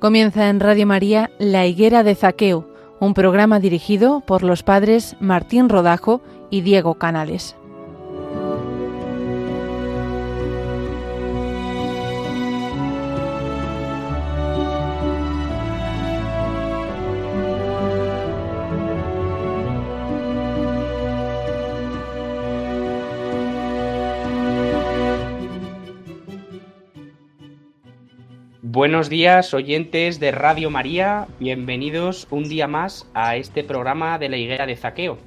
Comienza en Radio María La Higuera de Zaqueo, un programa dirigido por los padres Martín Rodajo y Diego Canales. Buenos días, oyentes de Radio María. Bienvenidos un día más a este programa de la higuera de Zaqueo.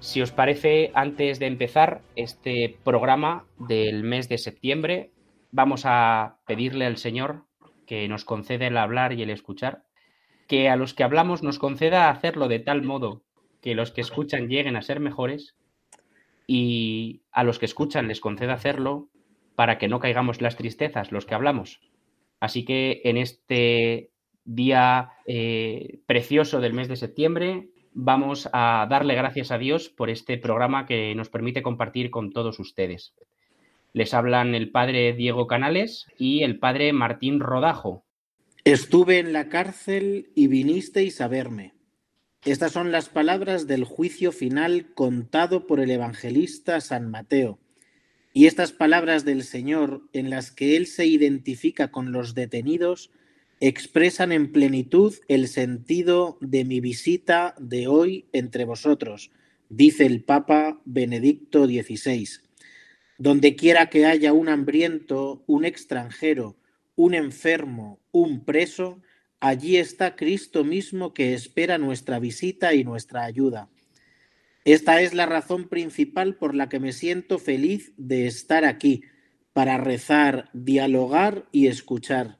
Si os parece, antes de empezar este programa del mes de septiembre, vamos a pedirle al Señor que nos conceda el hablar y el escuchar, que a los que hablamos nos conceda hacerlo de tal modo que los que escuchan lleguen a ser mejores y a los que escuchan les conceda hacerlo para que no caigamos las tristezas los que hablamos Así que en este día eh, precioso del mes de septiembre vamos a darle gracias a Dios por este programa que nos permite compartir con todos ustedes. Les hablan el padre Diego Canales y el padre Martín Rodajo. Estuve en la cárcel y vinisteis a verme. Estas son las palabras del juicio final contado por el evangelista San Mateo y estas palabras del Señor, en las que Él se identifica con los detenidos, expresan en plenitud el sentido de mi visita de hoy entre vosotros, dice el Papa Benedicto XVI. Donde quiera que haya un hambriento, un extranjero, un enfermo, un preso, allí está Cristo mismo que espera nuestra visita y nuestra ayuda. Esta es la razón principal por la que me siento feliz de estar aquí, para rezar, dialogar y escuchar.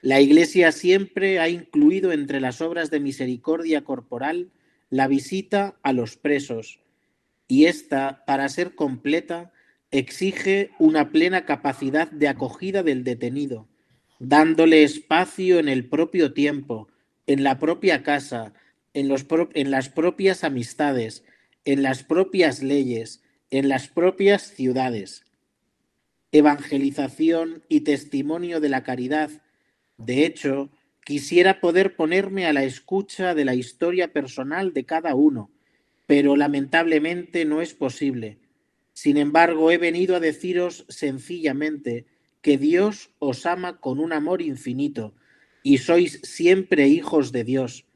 La Iglesia siempre ha incluido entre las obras de misericordia corporal la visita a los presos, y esta, para ser completa, exige una plena capacidad de acogida del detenido, dándole espacio en el propio tiempo, en la propia casa, en, en las propias amistades, en las propias leyes, en las propias ciudades. Evangelización y testimonio de la caridad. De hecho, quisiera poder ponerme a la escucha de la historia personal de cada uno, pero lamentablemente no es posible. Sin embargo, he venido a deciros sencillamente que Dios os ama con un amor infinito y sois siempre hijos de Dios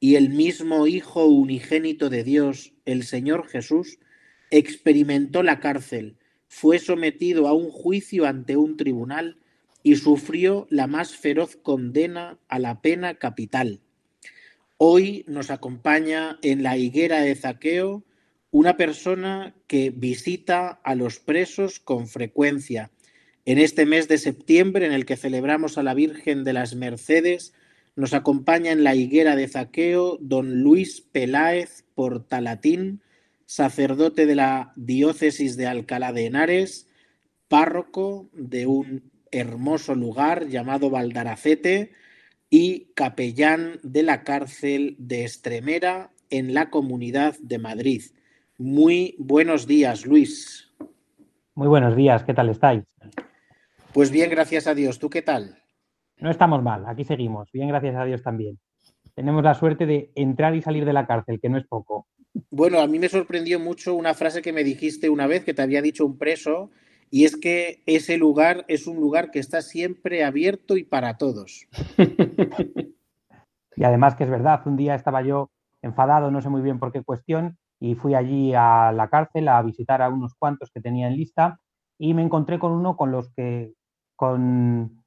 y el mismo Hijo unigénito de Dios, el Señor Jesús, experimentó la cárcel, fue sometido a un juicio ante un tribunal y sufrió la más feroz condena a la pena capital. Hoy nos acompaña en la higuera de Zaqueo una persona que visita a los presos con frecuencia. En este mes de septiembre en el que celebramos a la Virgen de las Mercedes, nos acompaña en la higuera de Zaqueo don Luis Peláez Portalatín, sacerdote de la diócesis de Alcalá de Henares, párroco de un hermoso lugar llamado Valdaracete y capellán de la cárcel de Estremera en la Comunidad de Madrid. Muy buenos días, Luis. Muy buenos días, ¿qué tal estáis? Pues bien, gracias a Dios. ¿Tú qué tal? No estamos mal, aquí seguimos, bien gracias a Dios también. Tenemos la suerte de entrar y salir de la cárcel, que no es poco. Bueno, a mí me sorprendió mucho una frase que me dijiste una vez que te había dicho un preso, y es que ese lugar es un lugar que está siempre abierto y para todos. y además que es verdad, un día estaba yo enfadado, no sé muy bien por qué cuestión, y fui allí a la cárcel a visitar a unos cuantos que tenía en lista y me encontré con uno con los que, con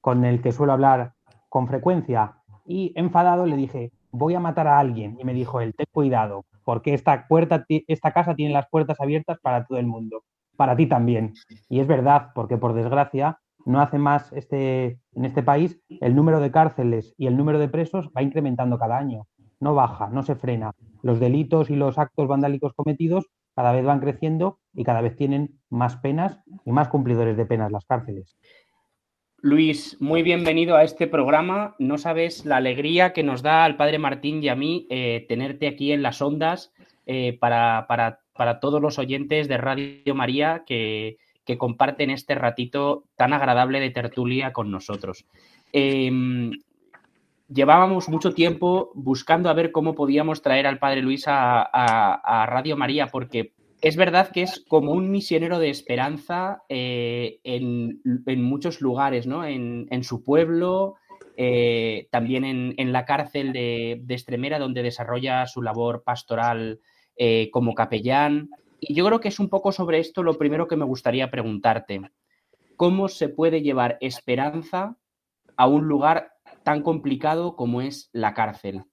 con el que suelo hablar con frecuencia y enfadado le dije, voy a matar a alguien. Y me dijo él, ten cuidado, porque esta, puerta, esta casa tiene las puertas abiertas para todo el mundo, para ti también. Y es verdad, porque por desgracia no hace más este, en este país, el número de cárceles y el número de presos va incrementando cada año. No baja, no se frena. Los delitos y los actos vandálicos cometidos cada vez van creciendo y cada vez tienen más penas y más cumplidores de penas las cárceles. Luis, muy bienvenido a este programa. No sabes la alegría que nos da al Padre Martín y a mí eh, tenerte aquí en las ondas eh, para, todos los oyentes de Radio María que, comparten este ratito tan agradable de tertulia con nosotros. em, llevábamos mucho tiempo buscando a ver cómo podíamos traer al Padre Luis a, Radio María, porque es verdad que es como un misionero de esperanza eh, en, muchos lugares, ¿no? En, su pueblo, eh, también en, la cárcel de, de, Estremera, donde desarrolla su labor pastoral eh, como capellán. Y yo creo que es un poco sobre esto lo primero que me gustaría preguntarte. ¿Cómo se puede llevar esperanza a un lugar tan complicado como es la cárcel?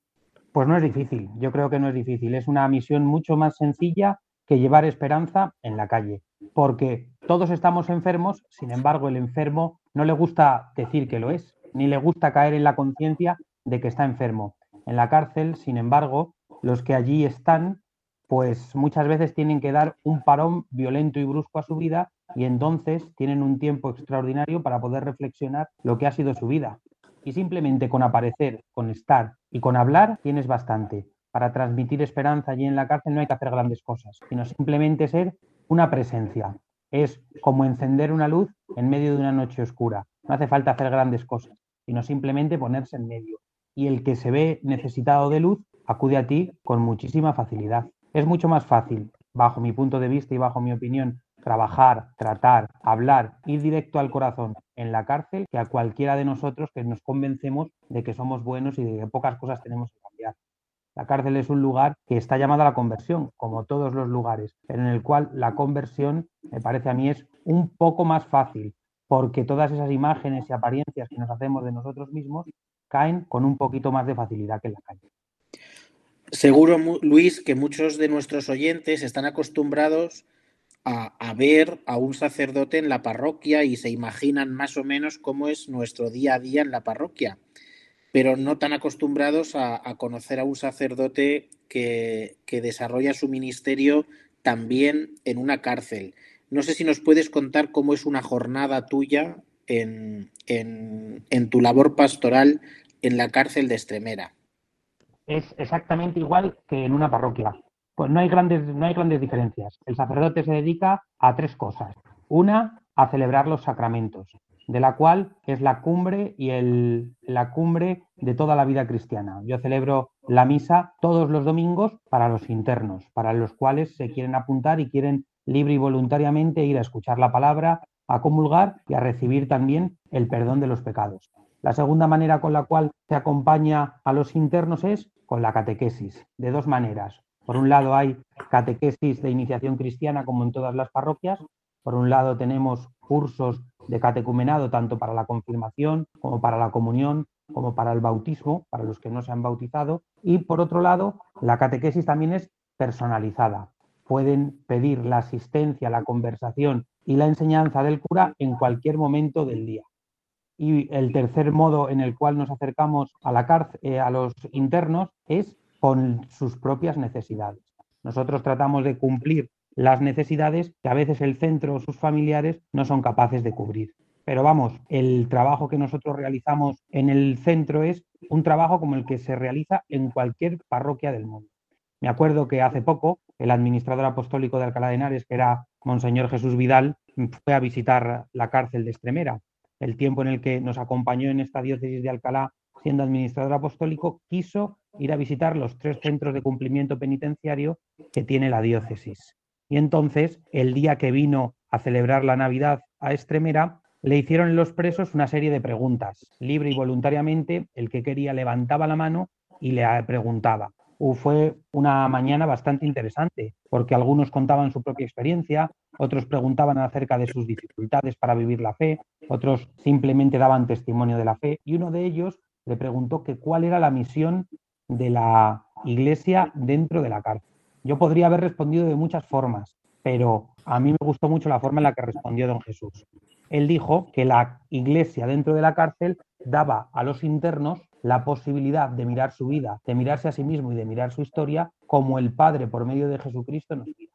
Pues no es difícil, yo creo que no es difícil. Es una misión mucho más sencilla que llevar esperanza en la calle, porque todos estamos enfermos, sin embargo el enfermo no le gusta decir que lo es, ni le gusta caer en la conciencia de que está enfermo. En la cárcel, sin embargo, los que allí están pues muchas veces tienen que dar un parón violento y brusco a su vida y entonces tienen un tiempo extraordinario para poder reflexionar lo que ha sido su vida. Y simplemente con aparecer, con estar y con hablar tienes bastante. Para transmitir esperanza allí en la cárcel no hay que hacer grandes cosas, sino simplemente ser una presencia. Es como encender una luz en medio de una noche oscura. No hace falta hacer grandes cosas, sino simplemente ponerse en medio. Y el que se ve necesitado de luz acude a ti con muchísima facilidad. Es mucho más fácil, bajo mi punto de vista y bajo mi opinión, trabajar, tratar, hablar, ir directo al corazón en la cárcel que a cualquiera de nosotros que nos convencemos de que somos buenos y de que pocas cosas tenemos que. La cárcel es un lugar que está llamado a la conversión, como todos los lugares, pero en el cual la conversión, me parece a mí, es un poco más fácil, porque todas esas imágenes y apariencias que nos hacemos de nosotros mismos caen con un poquito más de facilidad que en la calle. Seguro, Luis, que muchos de nuestros oyentes están acostumbrados a, ver a un sacerdote en la parroquia y se imaginan más o menos cómo es nuestro día a día en la parroquia, pero no tan acostumbrados a, conocer a un sacerdote que, desarrolla su ministerio también en una cárcel. No sé si nos puedes contar cómo es una jornada tuya en, en tu labor pastoral en la cárcel de Estremera es exactamente igual que en una parroquia. Pues no hay grandes, no hay grandes diferencias. El sacerdote se dedica a tres cosas. Una, a celebrar los sacramentos, de la cual es la cumbre y el, la cumbre de toda la vida cristiana. Yo celebro la misa todos los domingos para los internos, para los cuales se quieren apuntar y quieren libre y voluntariamente ir a escuchar la palabra, a comulgar y a recibir también el perdón de los pecados. La segunda manera con la cual se acompaña a los internos es con la catequesis, de dos maneras. Por un lado hay catequesis de iniciación cristiana como en todas las parroquias. Por un lado tenemos cursos de catecumenado tanto para la confirmación como para la comunión, como para el bautismo, para los que no se han bautizado. Y por otro lado, la catequesis también es personalizada. Pueden pedir la asistencia, la conversación y la enseñanza del cura en cualquier momento del día. Y el tercer modo en el cual nos acercamos a la cárcel, eh, a los internos, es con sus propias necesidades. Nosotros tratamos de cumplir las necesidades que a veces el centro o sus familiares no son capaces de cubrir. Pero vamos, el trabajo que nosotros realizamos en el centro es un trabajo como el que se realiza en cualquier parroquia del mundo. Me acuerdo que hace poco el administrador apostólico de Alcalá de Henares, que era Monseñor Jesús Vidal, fue a visitar la cárcel de Estremera el tiempo en el que nos acompañó en esta diócesis de Alcalá siendo administrador apostólico, quiso ir a visitar los tres centros de cumplimiento penitenciario que tiene la diócesis. Y entonces, el día que vino a celebrar la Navidad a Estremera, le hicieron los presos una serie de preguntas. Libre y voluntariamente, el que quería levantaba la mano y le preguntaba fue una mañana bastante interesante, porque algunos contaban su propia experiencia, otros preguntaban acerca de sus dificultades para vivir la fe, otros simplemente daban testimonio de la fe, y uno de ellos le preguntó que cuál era la misión de la iglesia dentro de la cárcel. Yo podría haber respondido de muchas formas, pero a mí me gustó mucho la forma en la que respondió don Jesús. Él dijo que la iglesia dentro de la cárcel daba a los internos la posibilidad de mirar su vida, de mirarse a sí mismo y de mirar su historia como el Padre por medio de Jesucristo nos mira.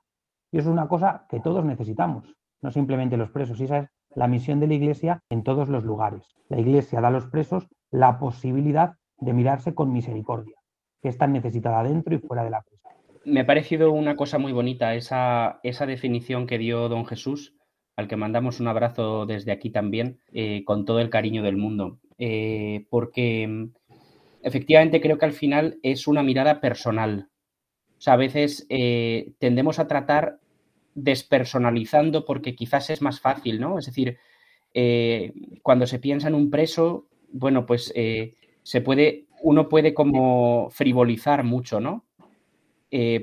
Y eso es una cosa que todos necesitamos, no simplemente los presos. Y esa es la misión de la Iglesia en todos los lugares. La Iglesia da a los presos la posibilidad de mirarse con misericordia, que es tan necesitada dentro y fuera de la prisión. Me ha parecido una cosa muy bonita esa, esa definición que dio don Jesús, al que mandamos un abrazo desde aquí también, eh, con todo el cariño del mundo. eh, porque mm, efectivamente creo que al final es una mirada personal. O sea, a veces eh, tendemos a tratar despersonalizando porque quizás es más fácil, ¿no? Es decir, cuando se piensa en un preso, bueno, pues se puede, uno puede como frivolizar mucho, ¿no?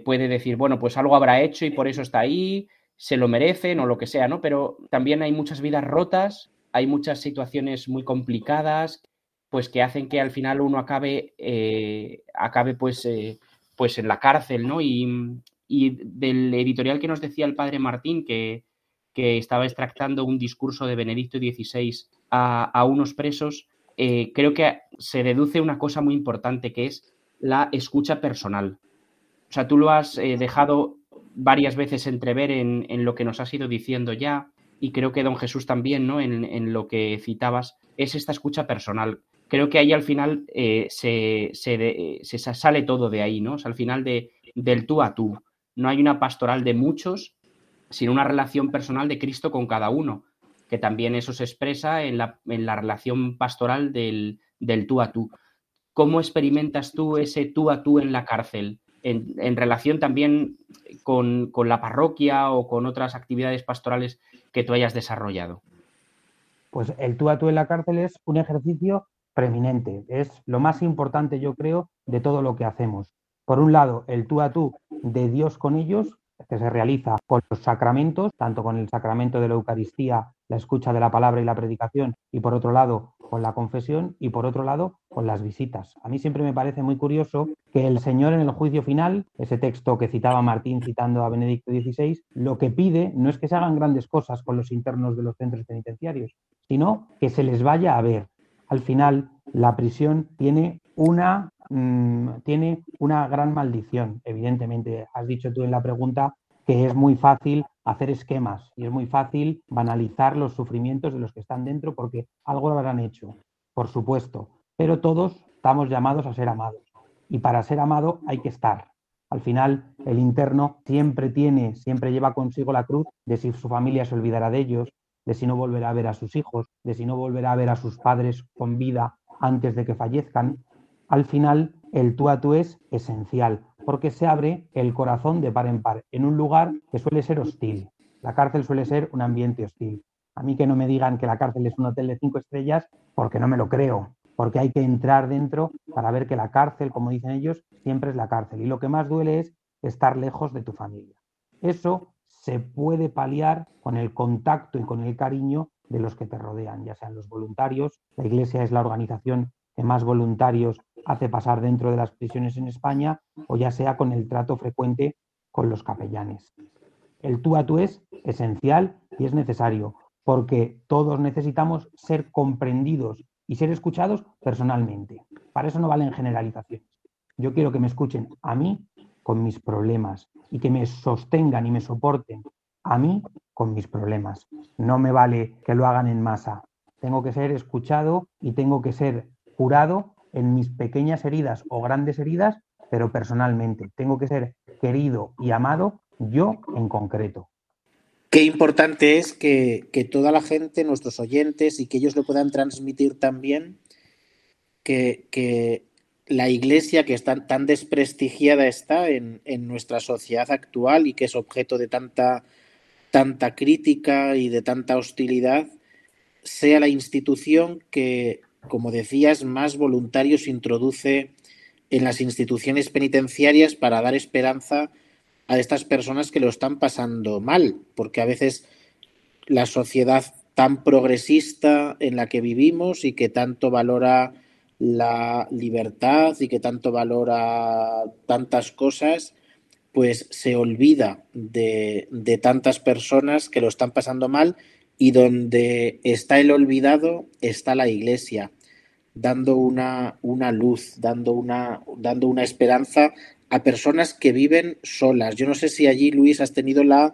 Puede decir, bueno, pues algo habrá hecho y por eso está ahí, se lo merecen o lo que sea, ¿no? Pero también hay muchas vidas rotas, hay muchas situaciones muy complicadas, pues que hacen que al final uno acabe, eh, acabe pues, eh, pues en la cárcel, ¿no? Y, del editorial que nos decía el padre Martín, que, estaba extractando un discurso de Benedicto XVI a, unos presos, eh, creo que se deduce una cosa muy importante, que es la escucha personal. O sea, tú lo has dejado varias veces entrever en, en, lo que nos has ido diciendo ya, y creo que don Jesús también, ¿no? En, lo que citabas, es esta escucha personal. Creo que ahí al final eh, se, sale todo de ahí, ¿no? al final de, del tú a tú. No hay una pastoral de muchos, sino una relación personal de Cristo con cada uno, que también eso se expresa en la, en la relación pastoral del, del tú a tú. ¿Cómo experimentas tú ese tú a tú en la cárcel? En, relación también con, la parroquia o con otras actividades pastorales que tú hayas desarrollado? Pues el tú a tú en la cárcel es un ejercicio preeminente, es lo más importante yo creo de todo lo que hacemos. Por un lado, el tú a tú de Dios con ellos, que se realiza con los sacramentos, tanto con el sacramento de la Eucaristía, la escucha de la palabra y la predicación, y por otro lado, con la confesión y por otro lado con las visitas. A mí siempre me parece muy curioso que el Señor en el juicio final, ese texto que citaba Martín citando a Benedicto XVI, lo que pide no es que se hagan grandes cosas con los internos de los centros penitenciarios, sino que se les vaya a ver. Al final, la prisión tiene una, mm, tiene una gran maldición, evidentemente. Has dicho tú en la pregunta que es muy fácil hacer esquemas y es muy fácil banalizar los sufrimientos de los que están dentro porque algo lo habrán hecho, por supuesto, pero todos estamos llamados a ser amados y para ser amado hay que estar. Al final, el interno siempre tiene, siempre lleva consigo la cruz de si su familia se olvidará de ellos, de si no volverá a ver a sus hijos, de si no volverá a ver a sus padres con vida antes de que fallezcan. Al final, el tú a tú es esencial, porque se abre el corazón de par en par en un lugar que suele ser hostil. La cárcel suele ser un ambiente hostil. A mí que no me digan que la cárcel es un hotel de cinco estrellas, porque no me lo creo, porque hay que entrar dentro para ver que la cárcel, como dicen ellos, siempre es la cárcel. Y lo que más duele es estar lejos de tu familia. Eso se puede paliar con el contacto y con el cariño de los que te rodean, ya sean los voluntarios. La Iglesia es la organización más voluntarios hace pasar dentro de las prisiones en España o ya sea con el trato frecuente con los capellanes. El tú a tú es esencial y es necesario porque todos necesitamos ser comprendidos y ser escuchados personalmente. Para eso no valen generalizaciones. Yo quiero que me escuchen a mí con mis problemas y que me sostengan y me soporten a mí con mis problemas. No me vale que lo hagan en masa. Tengo que ser escuchado y tengo que ser curado en mis pequeñas heridas o grandes heridas, pero personalmente. Tengo que ser querido y amado yo en concreto. Qué importante es que, toda la gente, nuestros oyentes, y que ellos lo puedan transmitir también, que, la iglesia que está tan desprestigiada está en, en, nuestra sociedad actual y que es objeto de tanta, tanta crítica y de tanta hostilidad, sea la institución que, como decías, más voluntarios introduce en las instituciones penitenciarias para dar esperanza a estas personas que lo están pasando mal, porque a veces la sociedad tan progresista en la que vivimos y que tanto valora la libertad y que tanto valora tantas cosas, pues se olvida de, de tantas personas que lo están pasando mal y donde está el olvidado está la iglesia, dando una, una luz, dando una, dando una esperanza a personas que viven solas. Yo no sé si allí, Luis, has tenido la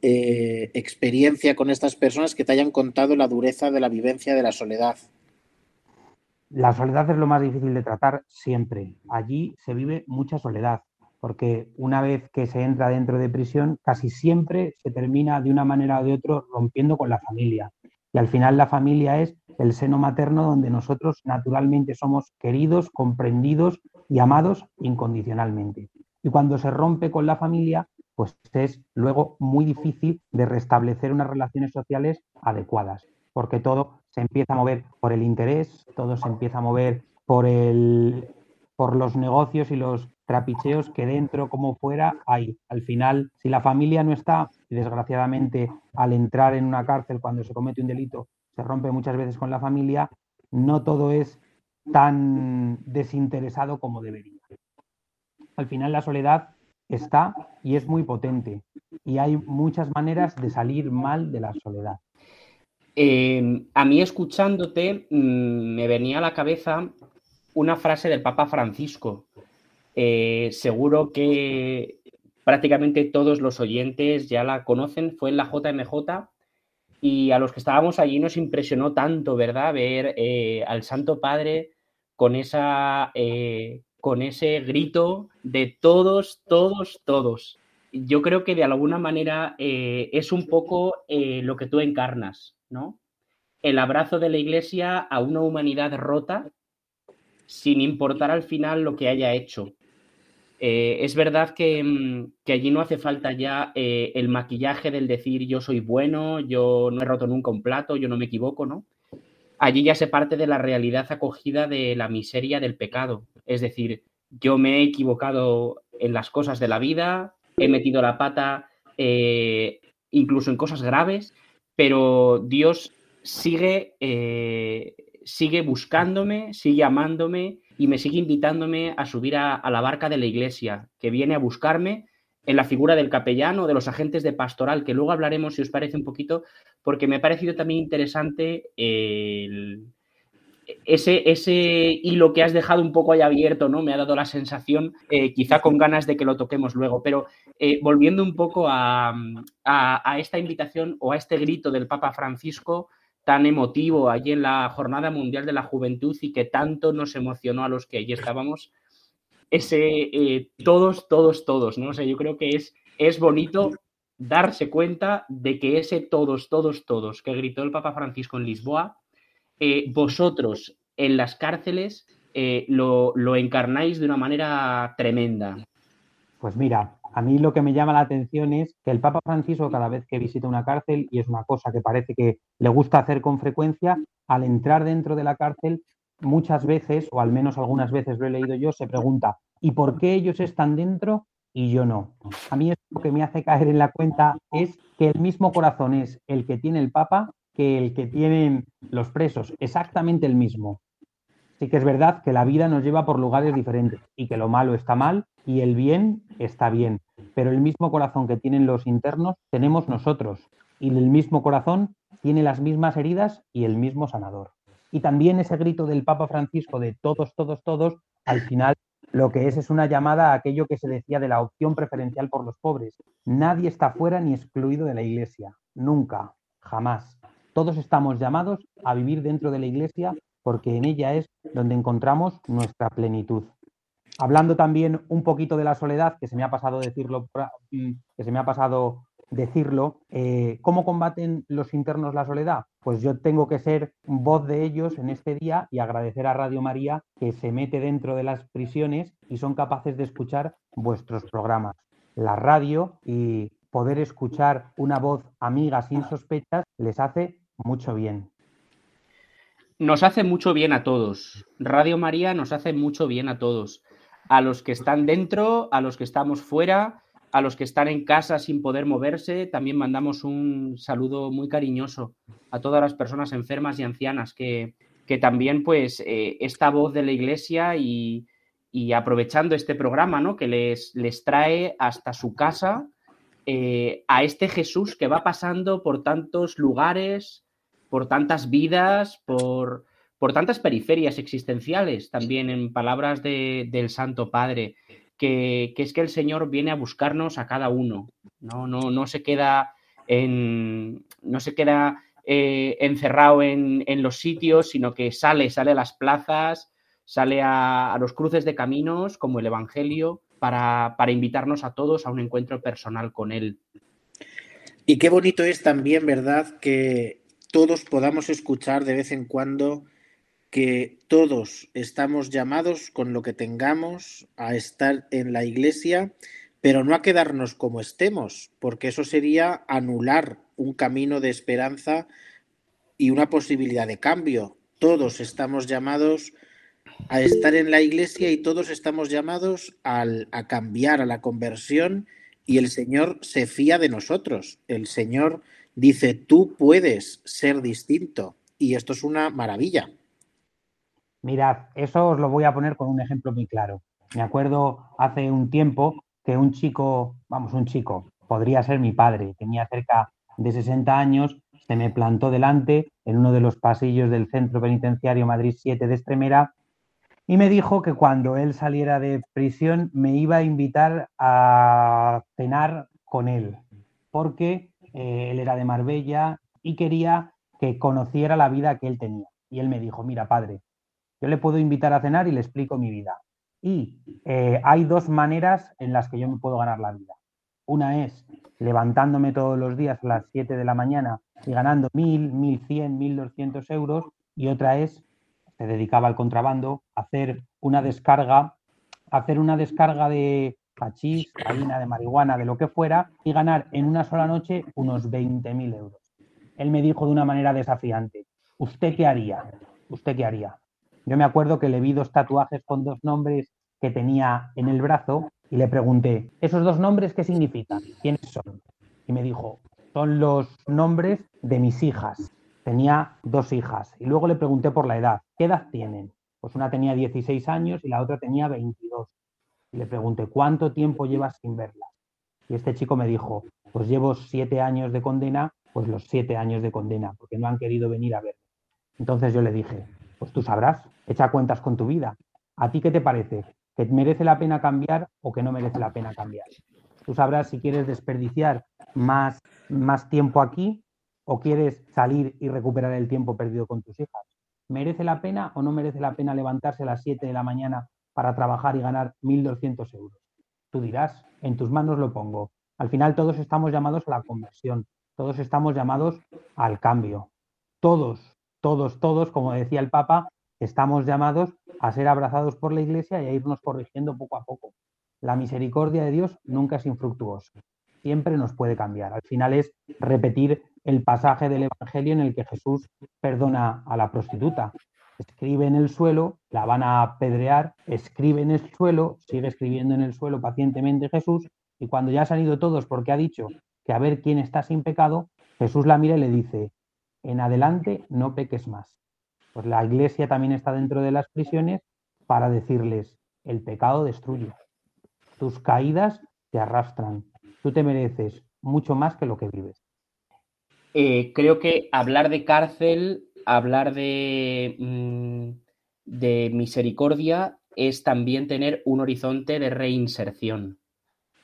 eh, experiencia con estas personas que te hayan contado la dureza de la vivencia de la soledad. La soledad es lo más difícil de tratar siempre. Allí se vive mucha soledad porque una vez que se entra dentro de prisión, casi siempre se termina de una manera o de otra rompiendo con la familia. Y al final la familia es el seno materno donde nosotros naturalmente somos queridos, comprendidos y amados incondicionalmente. Y cuando se rompe con la familia, pues es luego muy difícil de restablecer unas relaciones sociales adecuadas, porque todo se empieza a mover por el interés, todo se empieza a mover por, el, por los negocios y los trapicheos que dentro como fuera hay. Al final, si la familia no está, y desgraciadamente al entrar en una cárcel cuando se comete un delito se rompe muchas veces con la familia, no todo es tan desinteresado como debería. Al final la soledad está y es muy potente y hay muchas maneras de salir mal de la soledad. Eh, a mí escuchándote mm, me venía a la cabeza una frase del Papa Francisco. Eh, seguro que prácticamente todos los oyentes ya la conocen, fue en la JMJ y a los que estábamos allí nos impresionó tanto, ¿verdad? Ver eh, al Santo Padre con, esa, eh, con ese grito de todos, todos, todos. Yo creo que de alguna manera es un poco lo que tú encarnas, ¿no? El abrazo de la Iglesia a una humanidad rota sin importar al final lo que haya hecho. Eh, es verdad mm, que, allí no hace falta ya eh, el maquillaje del decir yo soy bueno, yo no he roto nunca un plato, yo no me equivoco, ¿no? Allí ya se parte de la realidad acogida de la miseria del pecado. Es decir, yo me he equivocado en las cosas de la vida, he metido la pata eh, incluso en cosas graves, pero Dios sigue sigue buscándome, sigue amándome y me sigue invitándome a subir a, la barca de la iglesia, que viene a buscarme en la figura del capellán o de los agentes de pastoral, que luego hablaremos, si os parece un poquito, porque me ha parecido también interesante ese, ese hilo que has dejado un poco ahí abierto, ¿no? Me ha dado la sensación, eh, quizá con ganas de que lo toquemos luego, pero eh, volviendo un poco a, a, esta invitación o a este grito del Papa Francisco, tan emotivo allí en la Jornada Mundial de la Juventud y que tanto nos emocionó a los que allí estábamos, ese eh, todos, todos, todos, ¿no? O sea, yo creo que es, es bonito darse cuenta de que ese todos, todos, todos que gritó el Papa Francisco en Lisboa, eh, vosotros en las cárceles eh, lo, lo encarnáis de una manera tremenda. Pues mira, a mí lo que me llama la atención es que el Papa Francisco cada vez que visita una cárcel, y es una cosa que parece que le gusta hacer con frecuencia, al entrar dentro de la cárcel, muchas veces, o al menos algunas veces lo he leído yo, se pregunta, ¿y por qué ellos están dentro y yo no? A mí lo que me hace caer en la cuenta es que el mismo corazón es el que tiene el Papa que el que tienen los presos, exactamente el mismo. Sí que es verdad que la vida nos lleva por lugares diferentes y que lo malo está mal y el bien está bien, pero el mismo corazón que tienen los internos tenemos nosotros y el mismo corazón tiene las mismas heridas y el mismo sanador. Y también ese grito del Papa Francisco de todos, todos, todos, al final lo que es es una llamada a aquello que se decía de la opción preferencial por los pobres. Nadie está fuera ni excluido de la Iglesia, nunca, jamás. Todos estamos llamados a vivir dentro de la Iglesia porque en ella es donde encontramos nuestra plenitud. Hablando también un poquito de la soledad, que se me ha pasado decirlo, mm, que se me ha pasado decirlo, eh, ¿cómo combaten los internos la soledad? Pues yo tengo que ser voz de ellos en este día y agradecer a Radio María que se mete dentro de las prisiones y son capaces de escuchar vuestros programas. La radio y poder escuchar una voz amiga sin sospechas les hace mucho bien. Nos hace mucho bien a todos. Radio María nos hace mucho bien a todos a los que están dentro, a los que estamos fuera, a los que están en casa sin poder moverse. También mandamos un saludo muy cariñoso a todas las personas enfermas y ancianas que, también, pues, eh, esta voz de la iglesia y, aprovechando este programa, ¿no? Que les, les trae hasta su casa eh, a este Jesús que va pasando por tantos lugares, por tantas vidas, por, por tantas periferias existenciales, también en palabras del Santo Padre, que, es que el Señor viene a buscarnos a cada uno, no, no, no se queda en. no se queda eh, encerrado en, los sitios, sino que sale, sale a las plazas, sale a, los cruces de caminos, como el Evangelio, para, para invitarnos a todos a un encuentro personal con Él. Y qué bonito es también, ¿verdad?, que todos podamos escuchar de vez en cuando que todos estamos llamados con lo que tengamos a estar en la iglesia, pero no a quedarnos como estemos, porque eso sería anular un camino de esperanza y una posibilidad de cambio. Todos estamos llamados a estar en la iglesia y todos estamos llamados a cambiar, a la conversión y el Señor se fía de nosotros. El Señor dice, tú puedes ser distinto y esto es una maravilla. Mirad, eso os lo voy a poner con un ejemplo muy claro. Me acuerdo hace un tiempo que un chico, vamos, un chico, podría ser mi padre, tenía cerca de 60 años, se me plantó delante en uno de los pasillos del Centro Penitenciario Madrid 7 de Estremera y me dijo que cuando él saliera de prisión me iba a invitar a cenar con él, porque eh, él era de Marbella y quería que conociera la vida que él tenía. Y él me dijo, mira, padre, yo le puedo invitar a cenar y le explico mi vida. Y eh, hay dos maneras en las que yo me puedo ganar la vida. Una es levantándome todos los días a las 7 de la mañana y ganando 1.000, 1.100, 1.200 euros. Y otra es, se dedicaba al contrabando, hacer una descarga, hacer una descarga de hachís, harina de marihuana, de lo que fuera, y ganar en una sola noche unos 20.000 euros. Él me dijo de una manera desafiante, ¿usted qué haría? ¿Usted qué haría? Yo me acuerdo que le vi dos tatuajes con dos nombres que tenía en el brazo y le pregunté, ¿esos dos nombres qué significan? ¿Quiénes son? Y me dijo, son los nombres de mis hijas. Tenía dos hijas. Y luego le pregunté por la edad. ¿Qué edad tienen? Pues una tenía 16 años y la otra tenía 22. Y le pregunté, ¿cuánto tiempo llevas sin verlas? Y este chico me dijo, pues llevo siete años de condena, pues los siete años de condena, porque no han querido venir a verme. Entonces yo le dije, pues tú sabrás, echa cuentas con tu vida. ¿A ti qué te parece? ¿Que merece la pena cambiar o que no merece la pena cambiar? Tú sabrás si quieres desperdiciar más, más tiempo aquí o quieres salir y recuperar el tiempo perdido con tus hijas. ¿Merece la pena o no merece la pena levantarse a las 7 de la mañana para trabajar y ganar 1.200 euros? Tú dirás, en tus manos lo pongo. Al final todos estamos llamados a la conversión, todos estamos llamados al cambio. Todos, todos, todos, como decía el Papa, estamos llamados a ser abrazados por la Iglesia y a irnos corrigiendo poco a poco. La misericordia de Dios nunca es infructuosa, siempre nos puede cambiar. Al final es repetir el pasaje del Evangelio en el que Jesús perdona a la prostituta. Escribe en el suelo, la van a apedrear, escribe en el suelo, sigue escribiendo en el suelo pacientemente Jesús, y cuando ya han ido todos porque ha dicho que a ver quién está sin pecado, Jesús la mira y le dice, en adelante no peques más. Pues la iglesia también está dentro de las prisiones para decirles, el pecado destruye. Tus caídas te arrastran. Tú te mereces mucho más que lo que vives. Eh, creo que hablar de cárcel, hablar mm, de misericordia es también tener un horizonte de reinserción.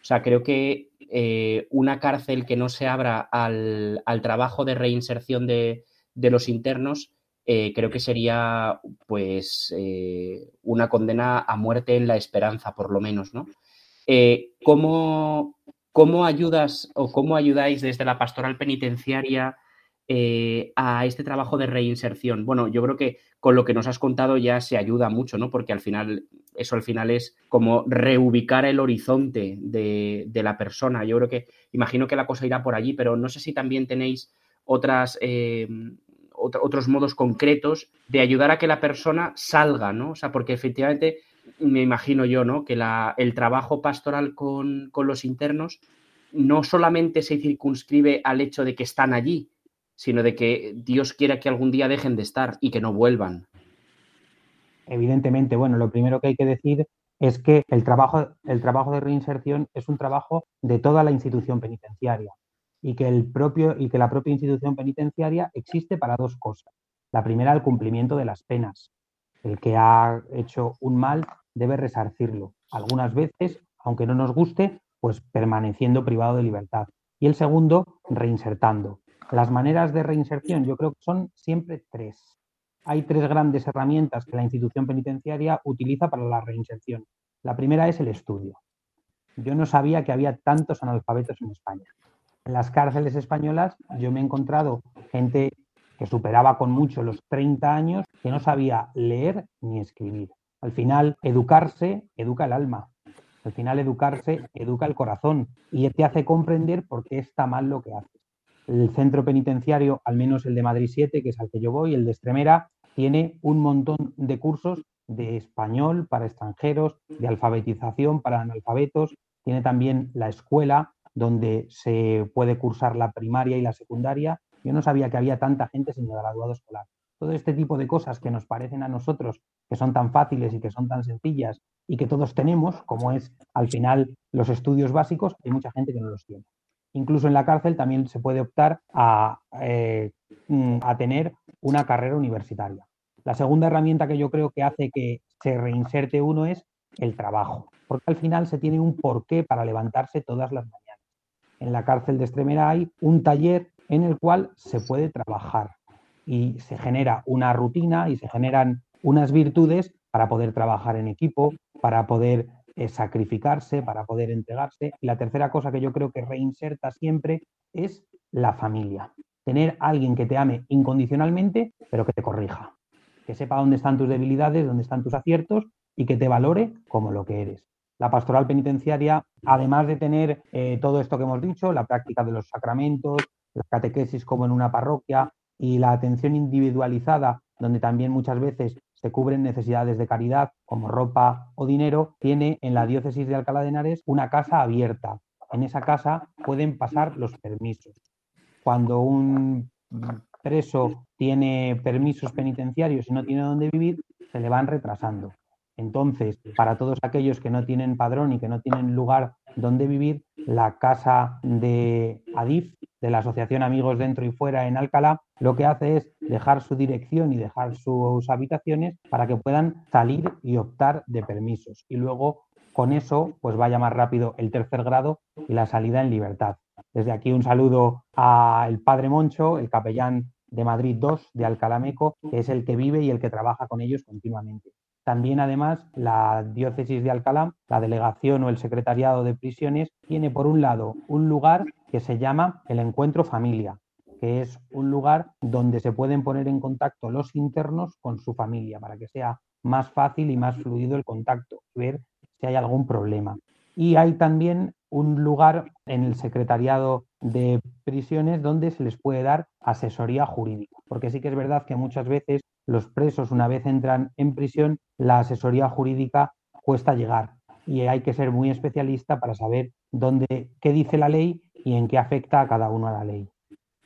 O sea, creo que eh, una cárcel que no se abra al, trabajo de reinserción de, los internos, eh, creo que sería pues eh, una condena a muerte en la esperanza, por lo menos, ¿no? ¿cómo, ¿Cómo ayudas o cómo ayudáis desde la pastoral penitenciaria eh, a este trabajo de reinserción? Bueno, yo creo que con lo que nos has contado ya se ayuda mucho, ¿no? Porque al final, eso al final es como reubicar el horizonte de, la persona. Yo creo que, imagino que la cosa irá por allí, pero no sé si también tenéis eh, otros modos concretos de ayudar a que la persona salga, ¿no? O sea, porque efectivamente me imagino yo, ¿no? Que el trabajo pastoral con los internos no solamente se circunscribe al hecho de que están allí, sino de que Dios quiera que algún día dejen de estar y que no vuelvan. Evidentemente, bueno, lo primero que hay que decir es que el trabajo, el trabajo de reinserción es un trabajo de toda la institución penitenciaria y que, el propio, y que la propia institución penitenciaria existe para dos cosas. La primera, el cumplimiento de las penas. El que ha hecho un mal debe resarcirlo. Algunas veces, aunque no nos guste, pues permaneciendo privado de libertad. Y el segundo, reinsertando. Las maneras de reinserción yo creo que son siempre tres. Hay tres grandes herramientas que la institución penitenciaria utiliza para la reinserción. La primera es el estudio. Yo no sabía que había tantos analfabetos en España. En las cárceles españolas yo me he encontrado gente que superaba con mucho los 30 años, que no sabía leer ni escribir. Al final, educarse educa el alma. Al final, educarse educa el corazón y te hace comprender por qué está mal lo que haces. El centro penitenciario, al menos el de Madrid 7, que es al que yo voy, el de Extremera, tiene un montón de cursos de español para extranjeros, de alfabetización para analfabetos. Tiene también la escuela donde se puede cursar la primaria y la secundaria. Yo no sabía que había tanta gente sin graduado escolar. Todo este tipo de cosas que nos parecen a nosotros que son tan fáciles y que son tan sencillas y que todos tenemos, como es al final los estudios básicos, hay mucha gente que no los tiene. Incluso en la cárcel también se puede optar a, eh, mm, a tener una carrera universitaria. La segunda herramienta que yo creo que hace que se reinserte uno es el trabajo, porque al final se tiene un porqué para levantarse todas las mañanas. En la cárcel de Extremera hay un taller en el cual se puede trabajar y se genera una rutina y se generan unas virtudes para poder trabajar en equipo, para poder sacrificarse, para poder entregarse. Y la tercera cosa que yo creo que reinserta siempre es la familia. Tener alguien que te ame incondicionalmente, pero que te corrija que sepa dónde están tus debilidades, dónde están tus aciertos y que te valore como lo que eres. La pastoral penitenciaria, además de tener eh, todo esto que hemos dicho, la práctica de los sacramentos, la catequesis como en una parroquia y la atención individualizada, donde también muchas veces se cubren necesidades de caridad como ropa o dinero, tiene en la diócesis de Alcalá de Henares una casa abierta. En esa casa pueden pasar los permisos. Cuando un preso tiene permisos penitenciarios y no tiene dónde vivir, se le van retrasando. Entonces, para todos aquellos que no tienen padrón y que no tienen lugar donde vivir, la casa de ADIF, de la Asociación Amigos Dentro y Fuera en Alcalá, lo que hace es dejar su dirección y dejar sus habitaciones para que puedan salir y optar de permisos. Y luego, con eso, pues vaya más rápido el tercer grado y la salida en libertad. Desde aquí un saludo al padre Moncho, el capellán de Madrid 2 de Alcalameco, que es el que vive y el que trabaja con ellos continuamente. También, además, la diócesis de Alcalá, la delegación o el secretariado de prisiones, tiene por un lado un lugar que se llama el Encuentro Familia, que es un lugar donde se pueden poner en contacto los internos con su familia para que sea más fácil y más fluido el contacto, ver si hay algún problema. Y hay también un lugar en el secretariado de prisiones donde se les puede dar asesoría jurídica. Porque sí que es verdad que muchas veces los presos, una vez entran en prisión, la asesoría jurídica cuesta llegar y hay que ser muy especialista para saber dónde, qué dice la ley y en qué afecta a cada uno a la ley.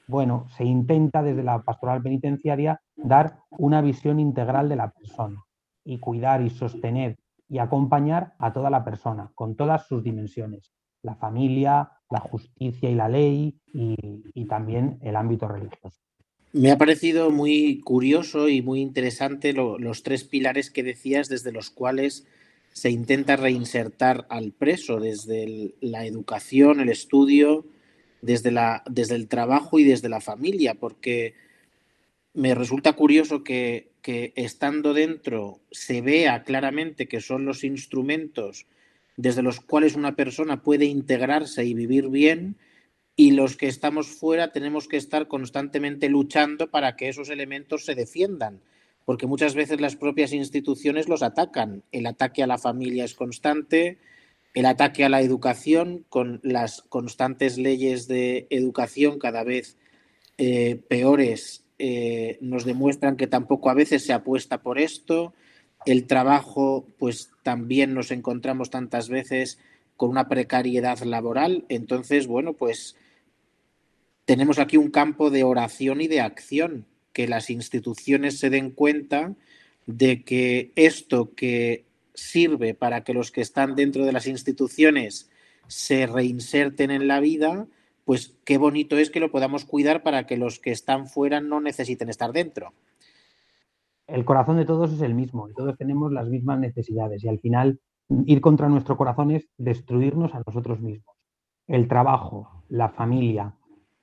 Bueno, se intenta desde la pastoral penitenciaria dar una visión integral de la persona y cuidar y sostener y acompañar a toda la persona con todas sus dimensiones, la familia, la justicia y la ley y, también el ámbito religioso. Me ha parecido muy curioso y muy interesante los tres pilares que decías desde los cuales se intenta reinsertar al preso, desde la educación, el estudio, desde, la, desde el trabajo y desde la familia, porque me resulta curioso que estando dentro se vea claramente que son los instrumentos desde los cuales una persona puede integrarse y vivir bien y los que estamos fuera tenemos que estar constantemente luchando para que esos elementos se defiendan, porque muchas veces las propias instituciones los atacan. El ataque a la familia es constante, el ataque a la educación con las constantes leyes de educación cada vez eh, peores eh, nos demuestran que tampoco a veces se apuesta por esto el trabajo, pues también nos encontramos tantas veces con una precariedad laboral. Entonces, bueno, pues tenemos aquí un campo de oración y de acción, que las instituciones se den cuenta de que esto que sirve para que los que están dentro de las instituciones se reinserten en la vida, pues qué bonito es que lo podamos cuidar para que los que están fuera no necesiten estar dentro el corazón de todos es el mismo y todos tenemos las mismas necesidades y al final ir contra nuestro corazón es destruirnos a nosotros mismos. El trabajo, la familia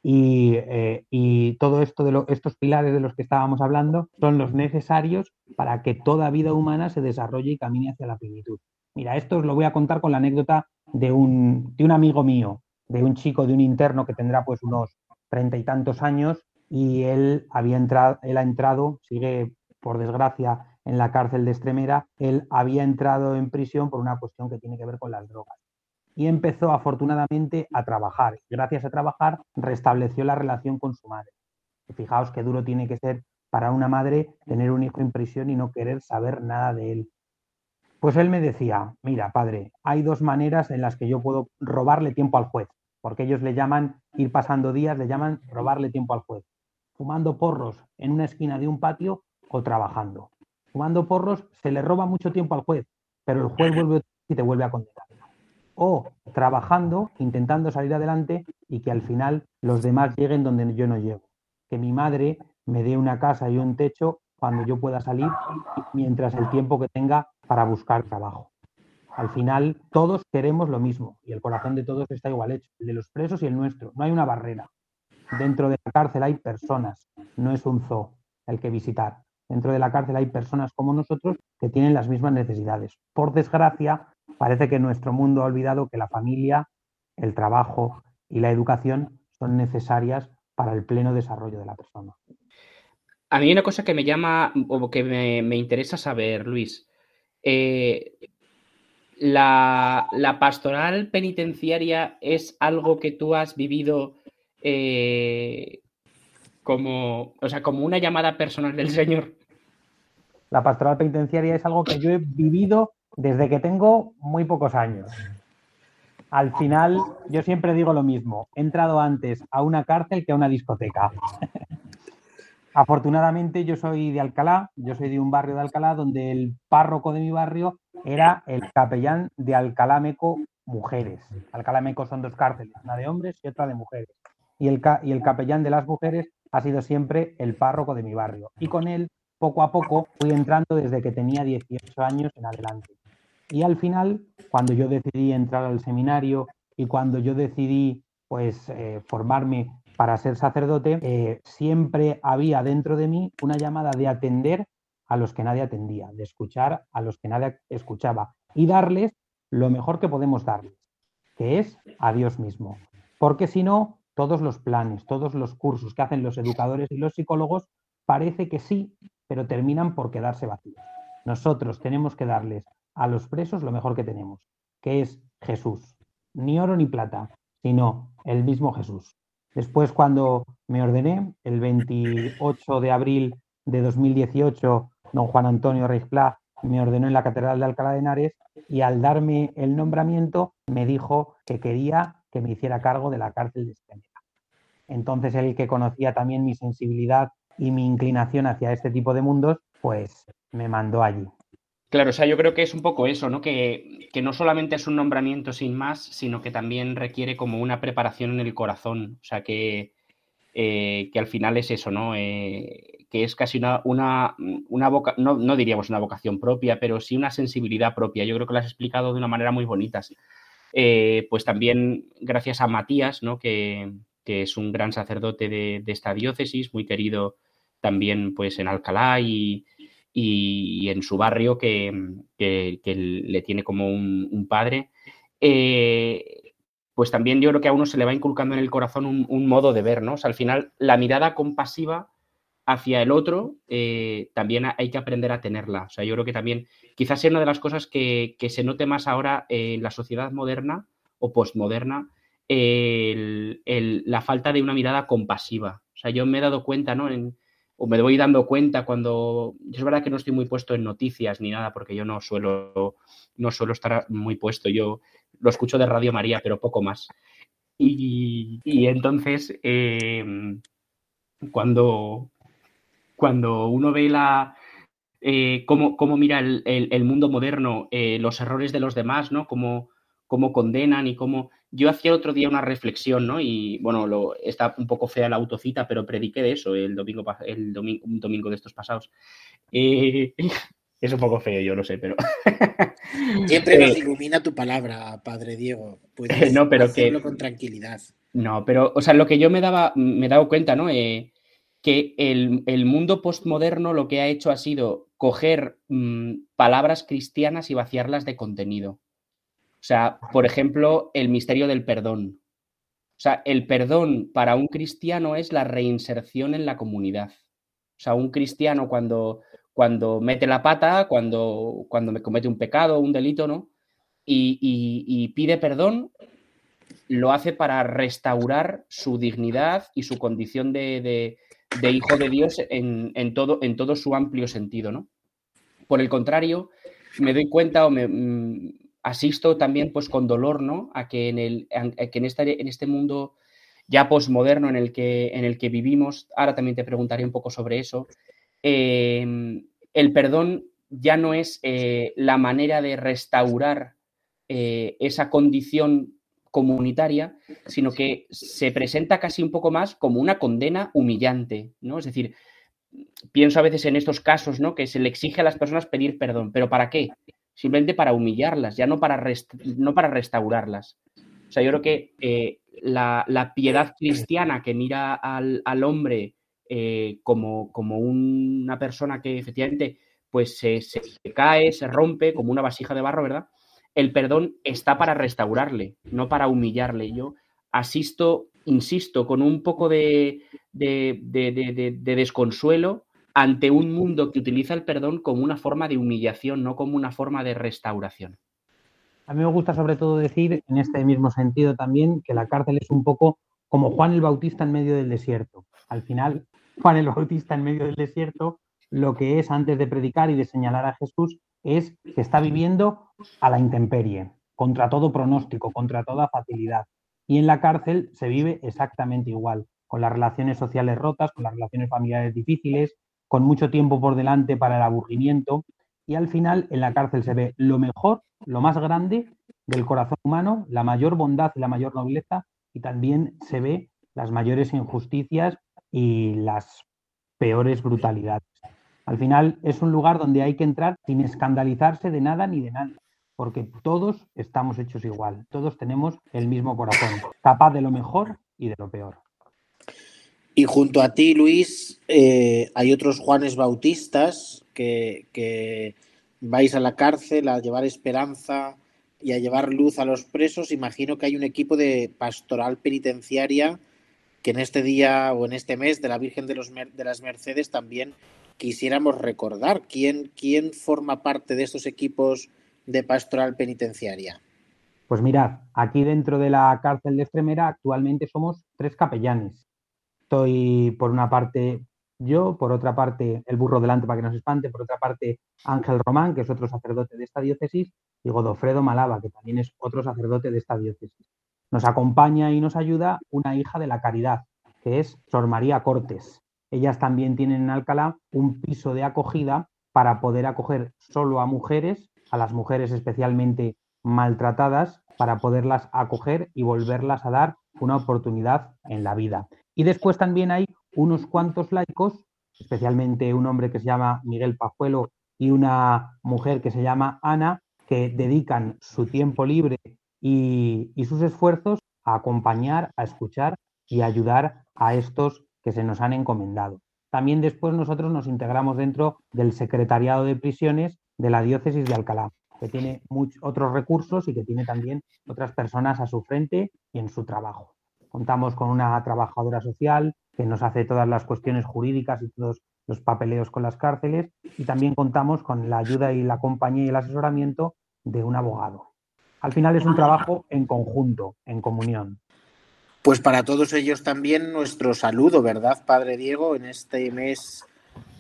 y, eh, todo esto de estos pilares de los que estábamos hablando son los necesarios para que toda vida humana se desarrolle y camine hacia la plenitud. Mira, esto os lo voy a contar con la anécdota de un, de un amigo mío, de un chico, de un interno que tendrá pues unos treinta y tantos años y él había entrado, él ha entrado, sigue por desgracia en la cárcel de Extremera, él había entrado en prisión por una cuestión que tiene que ver con las drogas. Y empezó afortunadamente a trabajar. Gracias a trabajar restableció la relación con su madre. fijaos qué duro tiene que ser para una madre tener un hijo en prisión y no querer saber nada de él. Pues él me decía, mira, padre, hay dos maneras en las que yo puedo robarle tiempo al juez, porque ellos le llaman ir pasando días, le llaman robarle tiempo al juez fumando porros en una esquina de un patio o trabajando. Fumando porros se le roba mucho tiempo al juez, pero el juez vuelve y te vuelve a condenar. O trabajando, intentando salir adelante y que al final los demás lleguen donde yo no llego. Que mi madre me dé una casa y un techo cuando yo pueda salir mientras el tiempo que tenga para buscar trabajo. Al final todos queremos lo mismo y el corazón de todos está igual hecho, el de los presos y el nuestro. No hay una barrera. Dentro de la cárcel hay personas, no es un zoo el que visitar. Dentro de la cárcel hay personas como nosotros que tienen las mismas necesidades. Por desgracia, parece que nuestro mundo ha olvidado que la familia, el trabajo y la educación son necesarias para el pleno desarrollo de la persona. A mí hay una cosa que me llama o que me, interesa saber, Luis. Eh, la, la, pastoral penitenciaria es algo que tú has vivido eh, como, o sea, como una llamada personal del Señor. La pastoral penitenciaria es algo que yo he vivido desde que tengo muy pocos años. Al final, yo siempre digo lo mismo, he entrado antes a una cárcel que a una discoteca. Afortunadamente yo soy de Alcalá, yo soy de un barrio de Alcalá donde el párroco de mi barrio era el capellán de Alcalá Meco Mujeres. Alcalá Meco son dos cárceles, una de hombres y otra de mujeres y el, y el capellán de las mujeres ha sido siempre el párroco de mi barrio. Y con él, poco a poco, fui entrando desde que tenía 18 años en adelante. Y al final, cuando yo decidí entrar al seminario y cuando yo decidí pues eh, formarme para ser sacerdote, eh, siempre había dentro de mí una llamada de atender a los que nadie atendía, de escuchar a los que nadie escuchaba y darles lo mejor que podemos darles, que es a Dios mismo. Porque si no, todos los planes, todos los cursos que hacen los educadores y los psicólogos, parece que sí, pero terminan por quedarse vacíos. Nosotros tenemos que darles a los presos lo mejor que tenemos, que es Jesús. Ni oro ni plata, sino el mismo Jesús. Después, cuando me ordené, el 28 de abril de 2018, don Juan Antonio Reisplá me ordenó en la Catedral de Alcalá de Henares y al darme el nombramiento me dijo que quería que me hiciera cargo de la cárcel de Extremadura. Entonces, el que conocía también mi sensibilidad y mi inclinación hacia este tipo de mundos, pues me mandó allí. Claro, o sea, yo creo que es un poco eso, ¿no? Que, no solamente es un nombramiento sin más, sino que también requiere como una preparación en el corazón. O sea, que, eh, que al final es eso, ¿no? Eh, que es casi una, una, una voca no, no, diríamos una vocación propia, pero sí una sensibilidad propia. Yo creo que lo has explicado de una manera muy bonita. Eh, pues también gracias a Matías, ¿no? que, es un gran sacerdote de, esta diócesis, muy querido también pues en Alcalá y, en su barrio que, le tiene como un, padre. Eh, pues también yo creo que a uno se le va inculcando en el corazón un, modo de ver, ¿no? al final la mirada compasiva hacia el otro, eh, también hay que aprender a tenerla. O sea, yo creo que también quizás sea una de las cosas que, se note más ahora en la sociedad moderna o postmoderna, la falta de una mirada compasiva. O sea, yo me he dado cuenta, ¿no? O me voy dando cuenta cuando. Es verdad que no estoy muy puesto en noticias ni nada, porque yo no suelo, no suelo estar muy puesto. Yo lo escucho de Radio María, pero poco más. Y, entonces, eh, cuando, cuando uno ve la, eh, cómo, mira el, mundo moderno, eh, los errores de los demás, ¿no? Cómo, cómo, condenan y cómo... Yo hacía otro día una reflexión, ¿no? Y bueno, lo, está un poco fea la autocita, pero prediqué de eso el domingo, el domingo, un domingo de estos pasados. Eh, es un poco feo, yo lo sé, pero... Siempre nos ilumina tu palabra, Padre Diego. Puedes no, pero hacerlo con tranquilidad. No, pero, o sea, lo que yo me daba, me he dado cuenta, ¿no? que el, mundo postmoderno lo que ha hecho ha sido coger mm, palabras cristianas y vaciarlas de contenido. O sea, por ejemplo, el misterio del perdón. O sea, el perdón para un cristiano es la reinserción en la comunidad. O sea, un cristiano cuando, cuando mete la pata, cuando, cuando me comete un pecado, un delito, ¿no? Y, pide perdón, lo hace para restaurar su dignidad y su condición de, hijo de Dios en, todo, en todo su amplio sentido, ¿no? Por el contrario, me doy cuenta o me, mm, asisto también pues con dolor, ¿no? A que en, el, que en, este, en este mundo ya posmoderno en el, que, en el que vivimos, ahora también te preguntaré un poco sobre eso, em, el perdón ya no es eh, la manera de restaurar eh, esa condición comunitaria, sino que se presenta casi un poco más como una condena humillante, ¿no? Es decir, pienso a veces en estos casos, ¿no? Que se le exige a las personas pedir perdón, pero ¿para qué? Simplemente para humillarlas, ya no para, no para restaurarlas. O sea, yo creo que eh, la, piedad cristiana que mira al, hombre eh, como, como, una persona que efectivamente pues se, cae, se rompe como una vasija de barro, ¿verdad? El perdón está para restaurarle, no para humillarle. Yo asisto, insisto, con un poco de, de, de desconsuelo ante un mundo que utiliza el perdón como una forma de humillación, no como una forma de restauración. A mí me gusta sobre todo decir, en este mismo sentido también, que la cárcel es un poco como Juan el Bautista en medio del desierto. Al final, Juan el Bautista en medio del desierto, lo que es antes de predicar y de señalar a Jesús es que está viviendo a la intemperie, contra todo pronóstico, contra toda facilidad. Y en la cárcel se vive exactamente igual, con las relaciones sociales rotas, con las relaciones familiares difíciles, con mucho tiempo por delante para el aburrimiento y al final en la cárcel se ve lo mejor, lo más grande del corazón humano, la mayor bondad y la mayor nobleza y también se ve las mayores injusticias y las peores brutalidades. Al final es un lugar donde hay que entrar sin escandalizarse de nada ni de nada, porque todos estamos hechos igual, todos tenemos el mismo corazón, capaz de lo mejor y de lo peor. Y junto a ti, Luis, eh, hay otros Juanes Bautistas que, vais a la cárcel a llevar esperanza y a llevar luz a los presos. Imagino que hay un equipo de pastoral penitenciaria que en este día o en este mes de la Virgen de, los, de las Mercedes también quisiéramos recordar. ¿Quién, ¿Quién forma parte de estos equipos de pastoral penitenciaria? Pues mirad, aquí dentro de la cárcel de Extremera actualmente somos tres capellanes estoy por una parte yo, por otra parte el burro delante para que no se espante, por otra parte Ángel Román, que es otro sacerdote de esta diócesis, y Godofredo Malava, que también es otro sacerdote de esta diócesis. Nos acompaña y nos ayuda una hija de la caridad, que es Sor María Cortes. Ellas también tienen en Alcalá un piso de acogida para poder acoger solo a mujeres, a las mujeres especialmente maltratadas, para poderlas acoger y volverlas a dar una oportunidad en la vida. Y después también hay unos cuantos laicos, especialmente un hombre que se llama Miguel Pajuelo y una mujer que se llama Ana, que dedican su tiempo libre y, sus esfuerzos a acompañar, a escuchar y ayudar a estos que se nos han encomendado. También después nosotros nos integramos dentro del Secretariado de Prisiones de la Diócesis de Alcalá, que tiene muchos otros recursos y que tiene también otras personas a su frente y en su trabajo. Contamos con una trabajadora social que nos hace todas las cuestiones jurídicas y todos los papeleos con las cárceles y también contamos con la ayuda y la compañía y el asesoramiento de un abogado. Al final es un trabajo en conjunto, en comunión. Pues para todos ellos también nuestro saludo, ¿verdad, Padre Diego? En este mes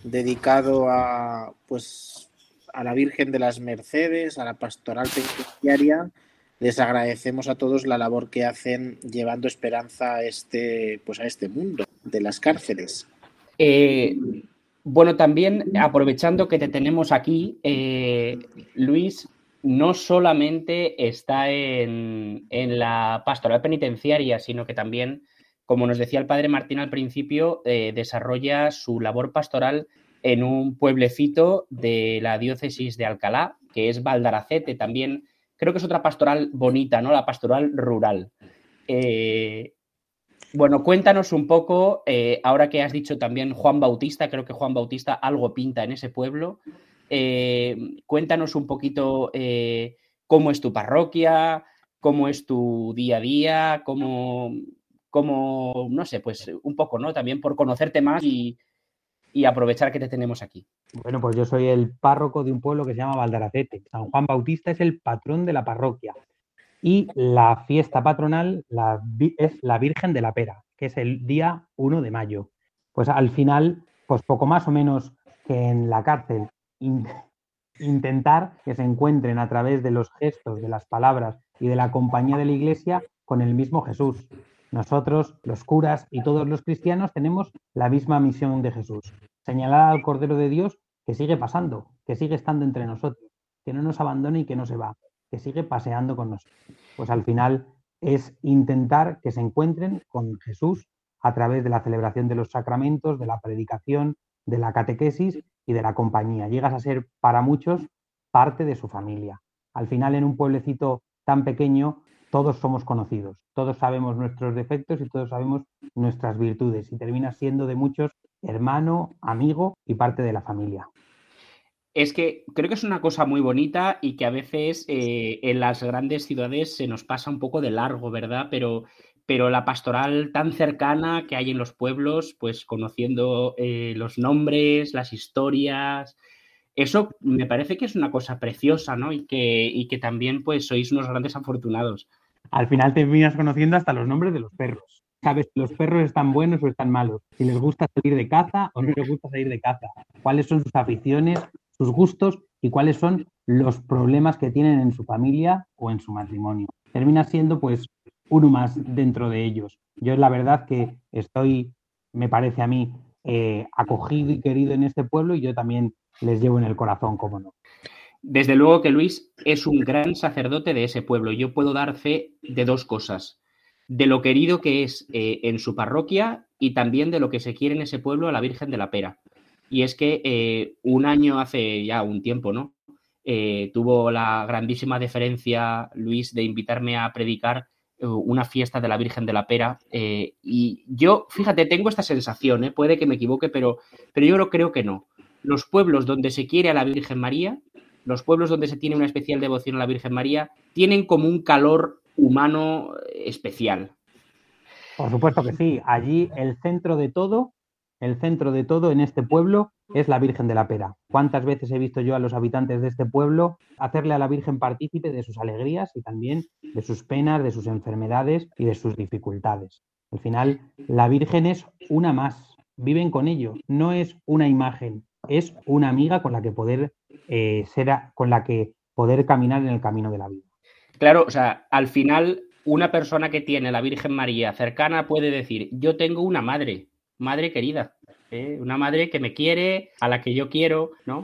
dedicado a pues a la Virgen de las Mercedes, a la pastoral penitenciaria les agradecemos a todos la labor que hacen llevando esperanza a este, pues a este mundo de las cárceles. Eh, bueno, también aprovechando que te tenemos aquí, eh, Luis no solamente está en, la pastoral penitenciaria, sino que también, como nos decía el padre Martín al principio, eh, desarrolla su labor pastoral en un pueblecito de la diócesis de Alcalá, que es Valdaracete. También creo que es otra pastoral bonita, ¿no? La pastoral rural. Eh, bueno, cuéntanos un poco, eh, ahora que has dicho también Juan Bautista, creo que Juan Bautista algo pinta en ese pueblo. Eh, cuéntanos un poquito cómo es tu parroquia, cómo es tu día a día, cómo, como, no sé, pues un poco, ¿no? También por conocerte más y, aprovechar que te tenemos aquí. Bueno, pues yo soy el párroco de un pueblo que se llama Valdaracete. San Juan Bautista es el patrón de la parroquia. Y la fiesta patronal es la Virgen de la Pera, que es el día 1 de mayo. Pues al final, pues poco más o menos que en la cárcel, intentar que se encuentren a través de los gestos, de las palabras y de la compañía de la Iglesia con el mismo Jesús. Nosotros, los curas y todos los cristianos tenemos la misma misión de Jesús, señalar al Cordero de Dios que sigue pasando, que sigue estando entre nosotros, que no nos abandona y que no se va, que sigue paseando con nosotros. Pues al final es intentar que se encuentren con Jesús a través de la celebración de los sacramentos, de la predicación, de la catequesis y de la compañía. Llegas a ser para muchos parte de su familia. Al final, en un pueblecito tan pequeño, todos somos conocidos, todos sabemos nuestros defectos y todos sabemos nuestras virtudes y terminas siendo de muchos hermano, amigo y parte de la familia. Es que creo que es una cosa muy bonita y que a veces eh, en las grandes ciudades se nos pasa un poco de largo, ¿verdad? Pero, pero la pastoral tan cercana que hay en los pueblos, pues conociendo eh, los nombres, las historias, eso me parece que es una cosa preciosa, ¿no? Y que, y que también pues sois unos grandes afortunados. Al final terminas conociendo hasta los nombres de los perros. Sabes si los perros están buenos o están malos, si les gusta salir de caza o no les gusta salir de caza, cuáles son sus aficiones, sus gustos y cuáles son los problemas que tienen en su familia o en su matrimonio. Termina siendo pues uno más dentro de ellos. Yo la verdad que estoy, me parece a mí, eh, acogido y querido en este pueblo y yo también les llevo en el corazón, como no. Desde luego que Luis es un gran sacerdote de ese pueblo. Yo puedo dar fe de dos cosas. De lo querido que es eh, en su parroquia y también de lo que se quiere en ese pueblo a la Virgen de la Pera. Y es que eh, un año, hace ya un tiempo, ¿no? Eh, tuvo la grandísima deferencia, Luis, de invitarme a predicar una fiesta de la Virgen de la Pera. y yo, fíjate, tengo esta sensación, puede que me equivoque, pero, pero yo creo que no. Los pueblos donde se quiere a la Virgen María los pueblos donde se tiene una especial devoción a la Virgen María tienen como un calor humano especial. Por supuesto que sí. Allí el centro de todo, el centro de todo en este pueblo es la Virgen de la Pera. ¿Cuántas veces he visto yo a los habitantes de este pueblo hacerle a la Virgen partícipe de sus alegrías y también de sus penas, de sus enfermedades y de sus dificultades? Al final, la Virgen es una más. Viven con ello. No es una imagen, es una amiga con la que poder eh, con la que poder caminar en el camino de la vida. Claro, o sea, al final una persona que tiene la Virgen María cercana puede decir, yo tengo una madre, madre querida, ¿eh? una madre que me quiere, a la que yo quiero, ¿no?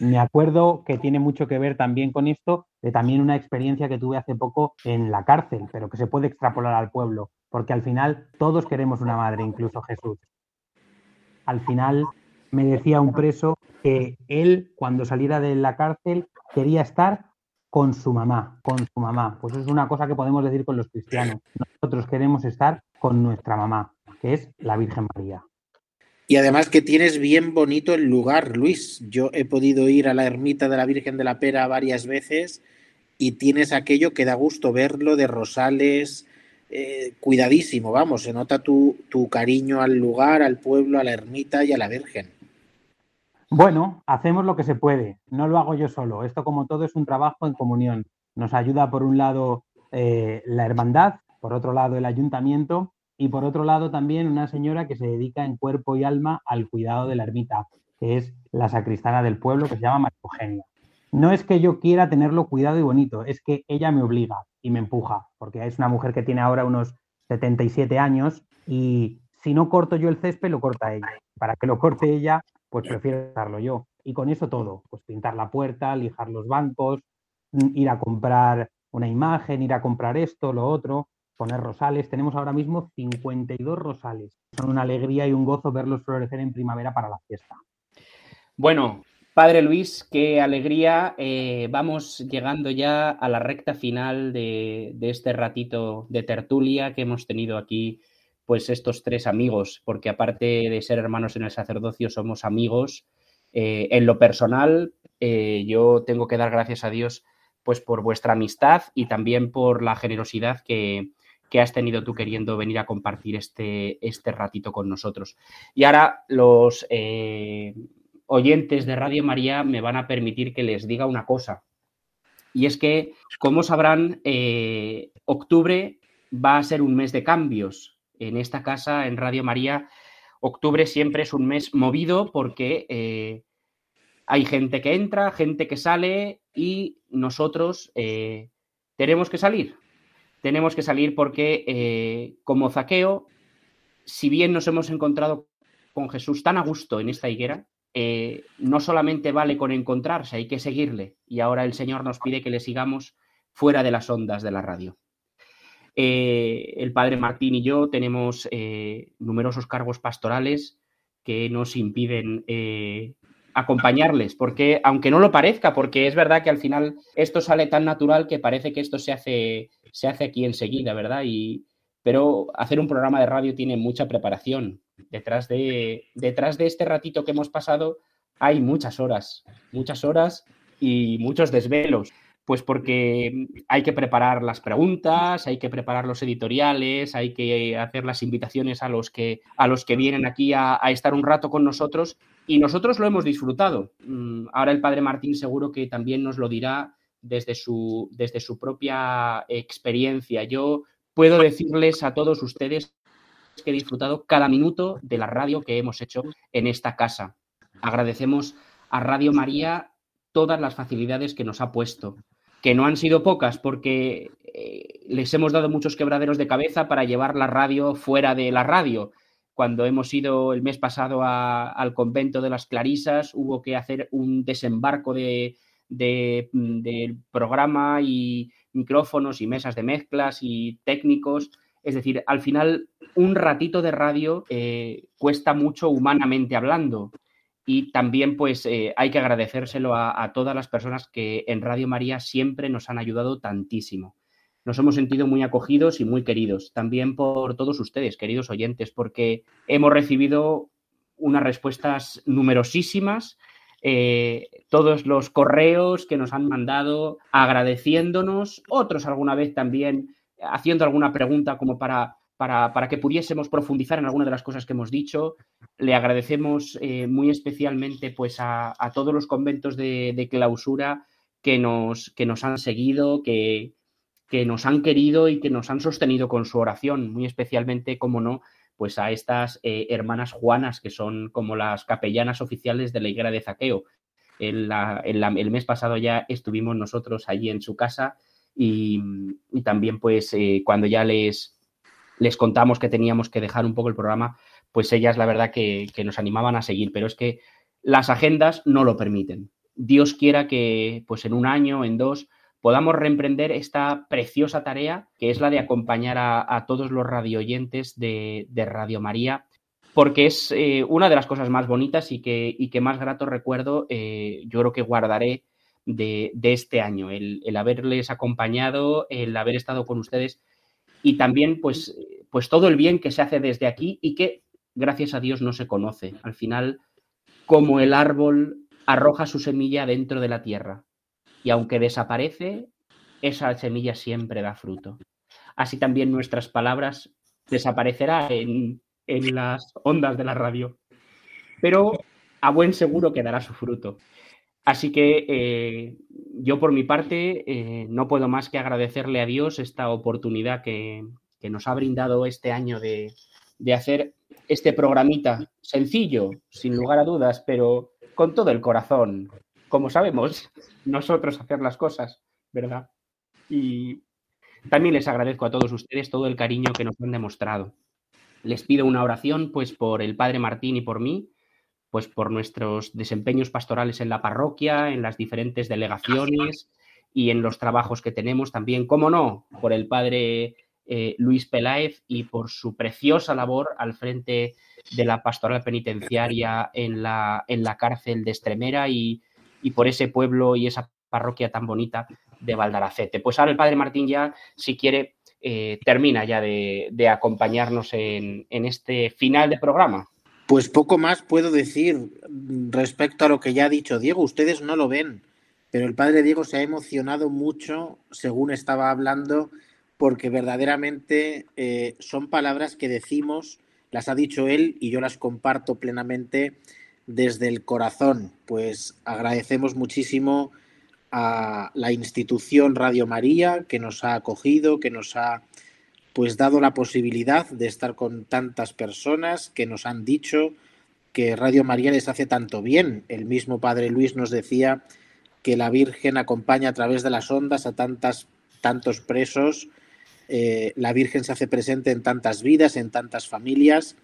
Me acuerdo que tiene mucho que ver también con esto, de también una experiencia que tuve hace poco en la cárcel, pero que se puede extrapolar al pueblo, porque al final todos queremos una madre, incluso Jesús. Al final me decía un preso que él, cuando saliera de la cárcel, quería estar con su mamá, con su mamá. Pues es una cosa que podemos decir con los cristianos. Nosotros queremos estar con nuestra mamá, que es la Virgen María. Y además que tienes bien bonito el lugar, Luis. Yo he podido ir a la ermita de la Virgen de la Pera varias veces y tienes aquello que da gusto verlo de rosales, eh, cuidadísimo, vamos, se nota tu, tu cariño al lugar, al pueblo, a la ermita y a la Virgen. Bueno, hacemos lo que se puede, no lo hago yo solo. Esto como todo es un trabajo en comunión. Nos ayuda por un lado eh, la hermandad, por otro lado el ayuntamiento y por otro lado también una señora que se dedica en cuerpo y alma al cuidado de la ermita, que es la sacristana del pueblo que se llama María Eugenia. No es que yo quiera tenerlo cuidado y bonito, es que ella me obliga y me empuja, porque es una mujer que tiene ahora unos 77 años y si no corto yo el césped, lo corta ella. Para que lo corte ella, pues prefiero hacerlo yo. Y con eso todo, pues pintar la puerta, lijar los bancos, mm, ir a comprar una imagen, ir a comprar esto, lo otro, poner rosales. Tenemos ahora mismo 52 rosales. Son una alegría y un gozo verlos florecer en primavera para la fiesta. Bueno, Padre Luis, qué alegría. Eh, vamos llegando ya a la recta final de, de, este ratito de tertulia que hemos tenido aquí pues estos tres amigos, porque aparte de ser hermanos en el sacerdocio, somos amigos. Eh, en lo personal, eh, yo tengo que dar gracias a Dios pues por vuestra amistad y también por la generosidad que, que has tenido tú queriendo venir a compartir este, este ratito con nosotros. Y ahora los eh, oyentes de Radio María me van a permitir que les diga una cosa. Y es que, como sabrán, octubre va a ser un mes de cambios. En esta casa, en Radio María, octubre siempre es un mes movido porque eh, hay gente que entra, gente que sale y nosotros tenemos que salir tenemos que salir porque, eh, como zaqueo, si bien nos hemos encontrado con Jesús tan a gusto en esta higuera, eh, no solamente vale con encontrarse, hay que seguirle. Y ahora el Señor nos pide que le sigamos fuera de las ondas de la radio. Eh, el padre Martín y yo tenemos numerosos cargos pastorales que nos impiden acompañarles, porque aunque no lo parezca, porque es verdad que al final esto sale tan natural que parece que esto se hace, se hace aquí enseguida, ¿verdad? Y, pero hacer un programa de radio tiene mucha preparación. Detrás de, detrás de este ratito que hemos pasado hay muchas horas, muchas horas y muchos desvelos. Pues porque hay que preparar las preguntas, hay que preparar los editoriales, hay que hacer las invitaciones a los que, a los que vienen aquí a, estar un rato con nosotros y nosotros lo hemos disfrutado. Mm, ahora el padre Martín seguro que también nos lo dirá desde su, desde su propia experiencia. Yo puedo decirles a todos ustedes que he disfrutado cada minuto de la radio que hemos hecho en esta casa. Agradecemos a Radio María todas las facilidades que nos ha puesto que no han sido pocas porque eh, les hemos dado muchos quebraderos de cabeza para llevar la radio fuera de la radio. Cuando hemos ido el mes pasado al convento de las Clarisas, hubo que hacer un desembarco de, programa y micrófonos y mesas de mezclas y técnicos. Es decir, al final un ratito de radio eh, cuesta mucho humanamente hablando. Y también, pues, eh, hay que agradecérselo a, todas las personas que en Radio María siempre nos han ayudado tantísimo. Nos hemos sentido muy acogidos y muy queridos. También por todos ustedes, queridos oyentes, porque hemos recibido unas respuestas numerosísimas. Eh, todos los correos que nos han mandado agradeciéndonos, otros alguna vez también haciendo alguna pregunta como para para, que pudiésemos profundizar en alguna de las cosas que hemos dicho. Le agradecemos eh, muy especialmente pues, a, todos los conventos de, clausura que nos, que nos, han seguido, que, que, nos han querido y que nos han sostenido con su oración, muy especialmente, como no, pues a estas eh, hermanas Juanas, que son como las capellanas oficiales de la higuera de Zaqueo. El, el mes pasado ya estuvimos nosotros allí en su casa y, también pues eh, cuando ya les, les contamos que teníamos que dejar un poco el programa, pues ellas la verdad que, nos animaban a seguir, pero es que las agendas no lo permiten. Dios quiera que pues en un año, en dos, podamos reemprender esta preciosa tarea que es la de acompañar a, todos los radioyentes de, de Radio María, porque es eh, una de las cosas más bonitas y que, que más grato recuerdo, eh, yo creo que guardaré de, este año, el, haberles acompañado, el haber estado con ustedes y también pues, pues todo el bien que se hace desde aquí y que gracias a Dios no se conoce. Al final, como el árbol arroja su semilla dentro de la tierra y aunque desaparece, esa semilla siempre da fruto. Así también nuestras palabras desaparecerá en, en las ondas de la radio, pero a buen seguro quedará su fruto. Así que eh, yo por mi parte eh, no puedo más que agradecerle a Dios esta oportunidad que, nos ha brindado este año de, hacer este programita sencillo, sin lugar a dudas, pero con todo el corazón. Como sabemos, nosotros hacer las cosas, ¿verdad? Y también les agradezco a todos ustedes todo el cariño que nos han demostrado. Les pido una oración, pues, por el Padre Martín y por mí, pues por nuestros desempeños pastorales en la parroquia, en las diferentes delegaciones y en los trabajos que tenemos también, cómo no, por el padre eh, Luis Peláez y por su preciosa labor al frente de la pastoral penitenciaria en la, en la cárcel de Estremera y, por ese pueblo y esa parroquia tan bonita de Valdaracete. Pues ahora el padre Martín ya, si quiere, eh, termina ya de, acompañarnos en, en este final de programa. Pues poco más puedo decir respecto a lo que ya ha dicho Diego. Ustedes no lo ven, pero el padre Diego se ha emocionado mucho según estaba hablando porque verdaderamente eh, son palabras que decimos, las ha dicho él y yo las comparto plenamente desde el corazón. Pues agradecemos muchísimo a la institución Radio María que nos ha acogido, que nos ha pues dado la posibilidad de estar con tantas personas que nos han dicho que Radio María les hace tanto bien. El mismo Padre Luis nos decía que la Virgen acompaña a través de las ondas a tantas, tantos presos. Eh, la Virgen se hace presente en tantas vidas, en tantas familias.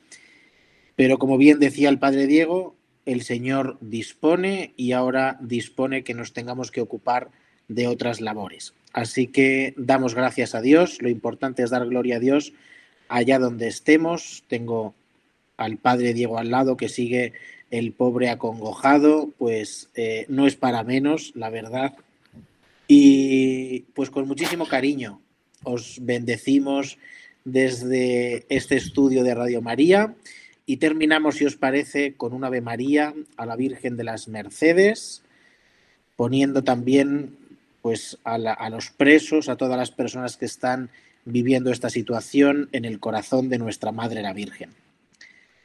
Pero como bien decía el Padre Diego, el Señor dispone y ahora dispone que nos tengamos que ocupar de otras labores. Así que damos gracias a Dios. Lo importante es dar gloria a Dios allá donde estemos. Tengo al Padre Diego al lado que sigue el pobre acongojado, pues eh, no es para menos, la verdad. Y pues con muchísimo cariño os bendecimos desde este estudio de Radio María y terminamos, si os parece, con un Ave María a la Virgen de las Mercedes, poniendo también pues a, a los presos, a todas las personas que están viviendo esta situación en el corazón de nuestra Madre la Virgen.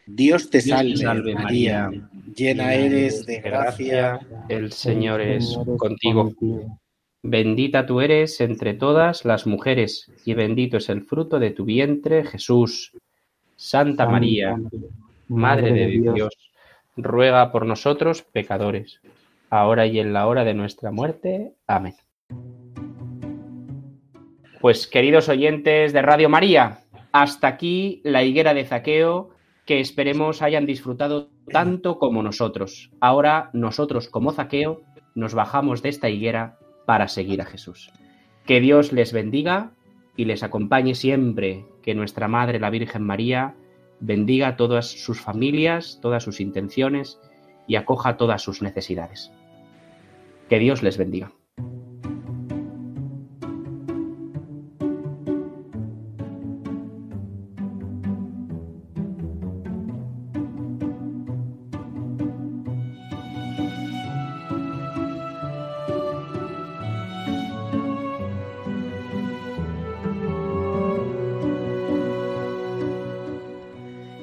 Dios te salve, María, llena eres de gracia, el Señor es contigo. Bendita tú eres entre todas las mujeres, y bendito es el fruto de tu vientre, Jesús. Santa María, Madre de Dios, ruega por nosotros pecadores, ahora y en la hora de nuestra muerte. Amén. Pues queridos oyentes de Radio María, hasta aquí la higuera de Zaqueo que esperemos hayan disfrutado tanto como nosotros. Ahora nosotros como Zaqueo nos bajamos de esta higuera para seguir a Jesús. Que Dios les bendiga y les acompañe siempre, que nuestra Madre la Virgen María bendiga todas sus familias, todas sus intenciones y acoja todas sus necesidades. Que Dios les bendiga.